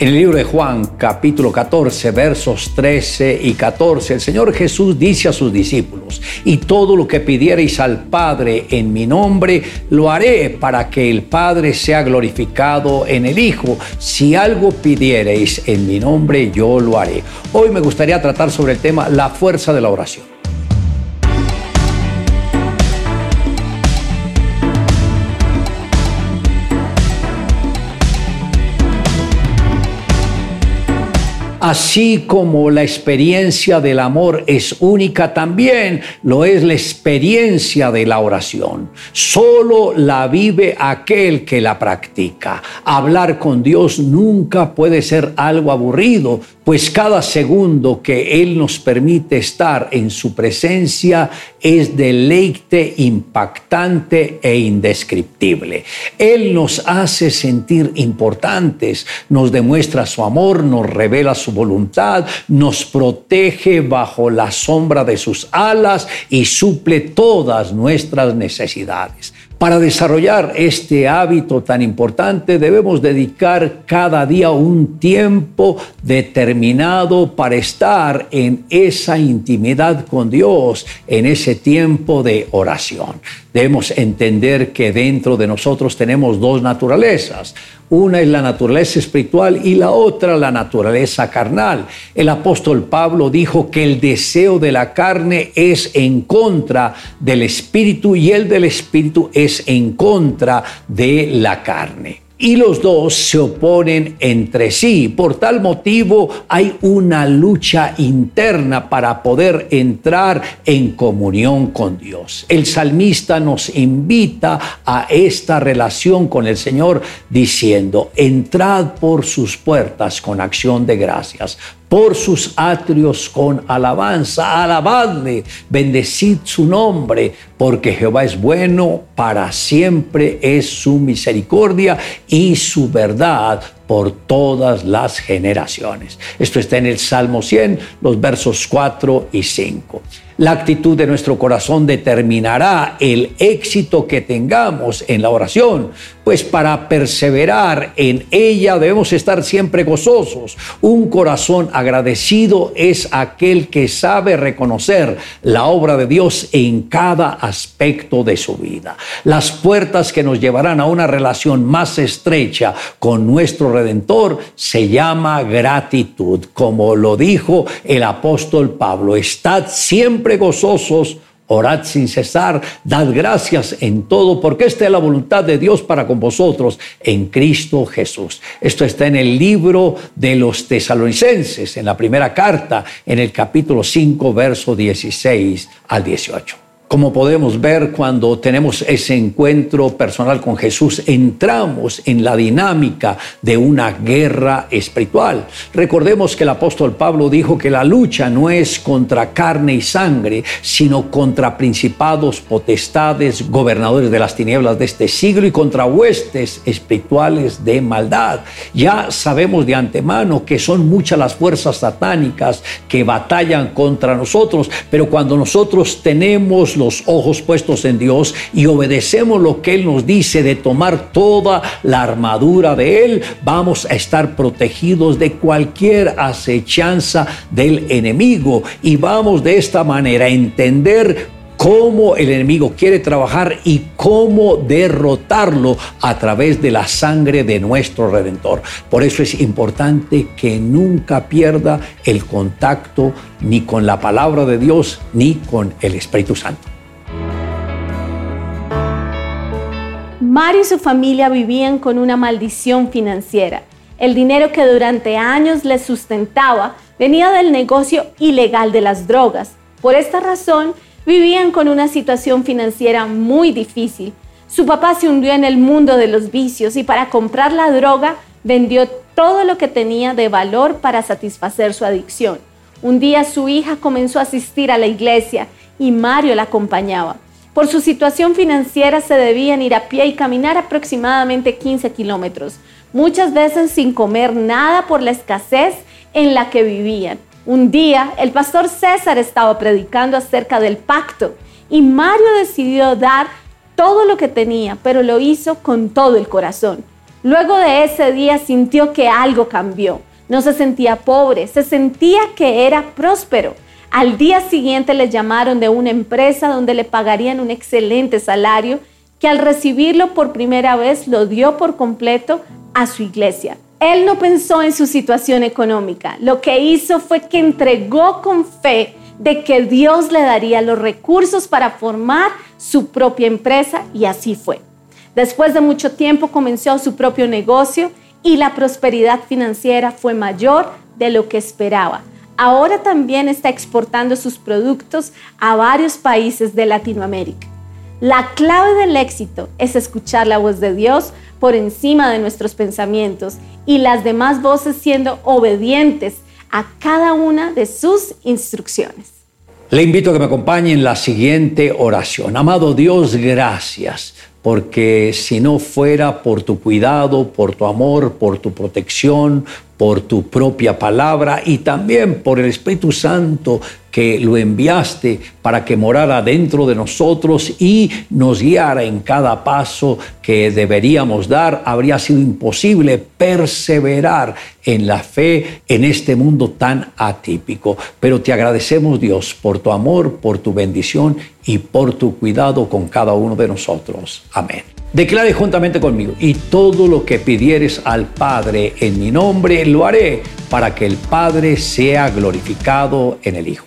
En el libro de Juan, capítulo 14, versos 13 y 14, el Señor Jesús dice a sus discípulos, y todo lo que pidiereis al Padre en mi nombre, lo haré para que el Padre sea glorificado en el Hijo. Si algo pidiereis en mi nombre, yo lo haré. Hoy me gustaría tratar sobre el tema la fuerza de la oración. Así como la experiencia del amor es única, también lo es la experiencia de la oración. Solo la vive aquel que la practica. Hablar con Dios nunca puede ser algo aburrido, pues cada segundo que Él nos permite estar en su presencia es deleite impactante e indescriptible. Él nos hace sentir importantes, nos demuestra su amor, nos revela su voluntad, nos protege bajo la sombra de sus alas y suple todas nuestras necesidades. Para desarrollar este hábito tan importante debemos dedicar cada día un tiempo determinado para estar en esa intimidad con Dios, en ese tiempo de oración. Debemos entender que dentro de nosotros tenemos dos naturalezas. Una es la naturaleza espiritual y la otra la naturaleza carnal. El apóstol Pablo dijo que el deseo de la carne es en contra del espíritu y el del espíritu es en contra de la carne y los dos se oponen entre sí. Por tal motivo hay una lucha interna para poder entrar en comunión con Dios. El salmista nos invita a esta relación con el Señor diciendo, entrad por sus puertas con acción de gracias, por sus atrios con alabanza, alabadle, bendecid su nombre, porque Jehová es bueno, para siempre es su misericordia y su verdad por todas las generaciones. Esto está en el Salmo 100, los versos 4 y 5. La actitud de nuestro corazón determinará el éxito que tengamos en la oración, pues para perseverar en ella debemos estar siempre gozosos. Un corazón agradecido es aquel que sabe reconocer la obra de Dios en cada aspecto de su vida. Las puertas que nos llevarán a una relación más estrecha con nuestro Redentor se llama gratitud, como lo dijo el apóstol Pablo. Estad siempre gozosos, orad sin cesar, dad gracias en todo, porque esta es la voluntad de Dios para con vosotros en Cristo Jesús. Esto está en el libro de los tesalonicenses, en la primera carta, en el capítulo 5, verso 16 al 18. Como podemos ver cuando tenemos ese encuentro personal con Jesús, entramos en la dinámica de una guerra espiritual. Recordemos que el apóstol Pablo dijo que la lucha no es contra carne y sangre, sino contra principados, potestades, gobernadores de las tinieblas de este siglo y contra huestes espirituales de maldad. Ya sabemos de antemano que son muchas las fuerzas satánicas que batallan contra nosotros, pero cuando nosotros tenemos los ojos puestos en Dios y obedecemos lo que Él nos dice de tomar toda la armadura de Él, vamos a estar protegidos de cualquier acechanza del enemigo y vamos de esta manera a entender cómo el enemigo quiere trabajar y cómo derrotarlo a través de la sangre de nuestro Redentor. Por eso es importante que nunca pierda el contacto ni con la palabra de Dios ni con el Espíritu Santo. Mario y su familia vivían con una maldición financiera. El dinero que durante años les sustentaba venía del negocio ilegal de las drogas. Por esta razón, vivían con una situación financiera muy difícil. Su papá se hundió en el mundo de los vicios y para comprar la droga vendió todo lo que tenía de valor para satisfacer su adicción. Un día su hija comenzó a asistir a la iglesia y Mario la acompañaba. Por su situación financiera se debían ir a pie y caminar aproximadamente 15 kilómetros, muchas veces sin comer nada por la escasez en la que vivían. Un día el pastor César estaba predicando acerca del pacto y Mario decidió dar todo lo que tenía, pero lo hizo con todo el corazón. Luego de ese día sintió que algo cambió. No se sentía pobre, se sentía que era próspero. Al día siguiente le llamaron de una empresa donde le pagarían un excelente salario que al recibirlo por primera vez lo dio por completo a su iglesia. Él no pensó en su situación económica, lo que hizo fue que entregó con fe de que Dios le daría los recursos para formar su propia empresa y así fue. Después de mucho tiempo comenzó su propio negocio y la prosperidad financiera fue mayor de lo que esperaba. Ahora también está exportando sus productos a varios países de Latinoamérica. La clave del éxito es escuchar la voz de Dios por encima de nuestros pensamientos y las demás voces siendo obedientes a cada una de sus instrucciones. Le invito a que me acompañe en la siguiente oración. Amado Dios, gracias porque si no fuera por tu cuidado, por tu amor, por tu protección, por tu propia palabra y también por el Espíritu Santo que lo enviaste para que morara dentro de nosotros y nos guiara en cada paso que deberíamos dar, habría sido imposible perseverar en la fe en este mundo tan atípico. Pero te agradecemos Dios por tu amor, por tu bendición y por tu cuidado con cada uno de nosotros. Amén. Declare juntamente conmigo, y todo lo que pidieres al Padre en mi nombre, lo haré para que el Padre sea glorificado en el Hijo.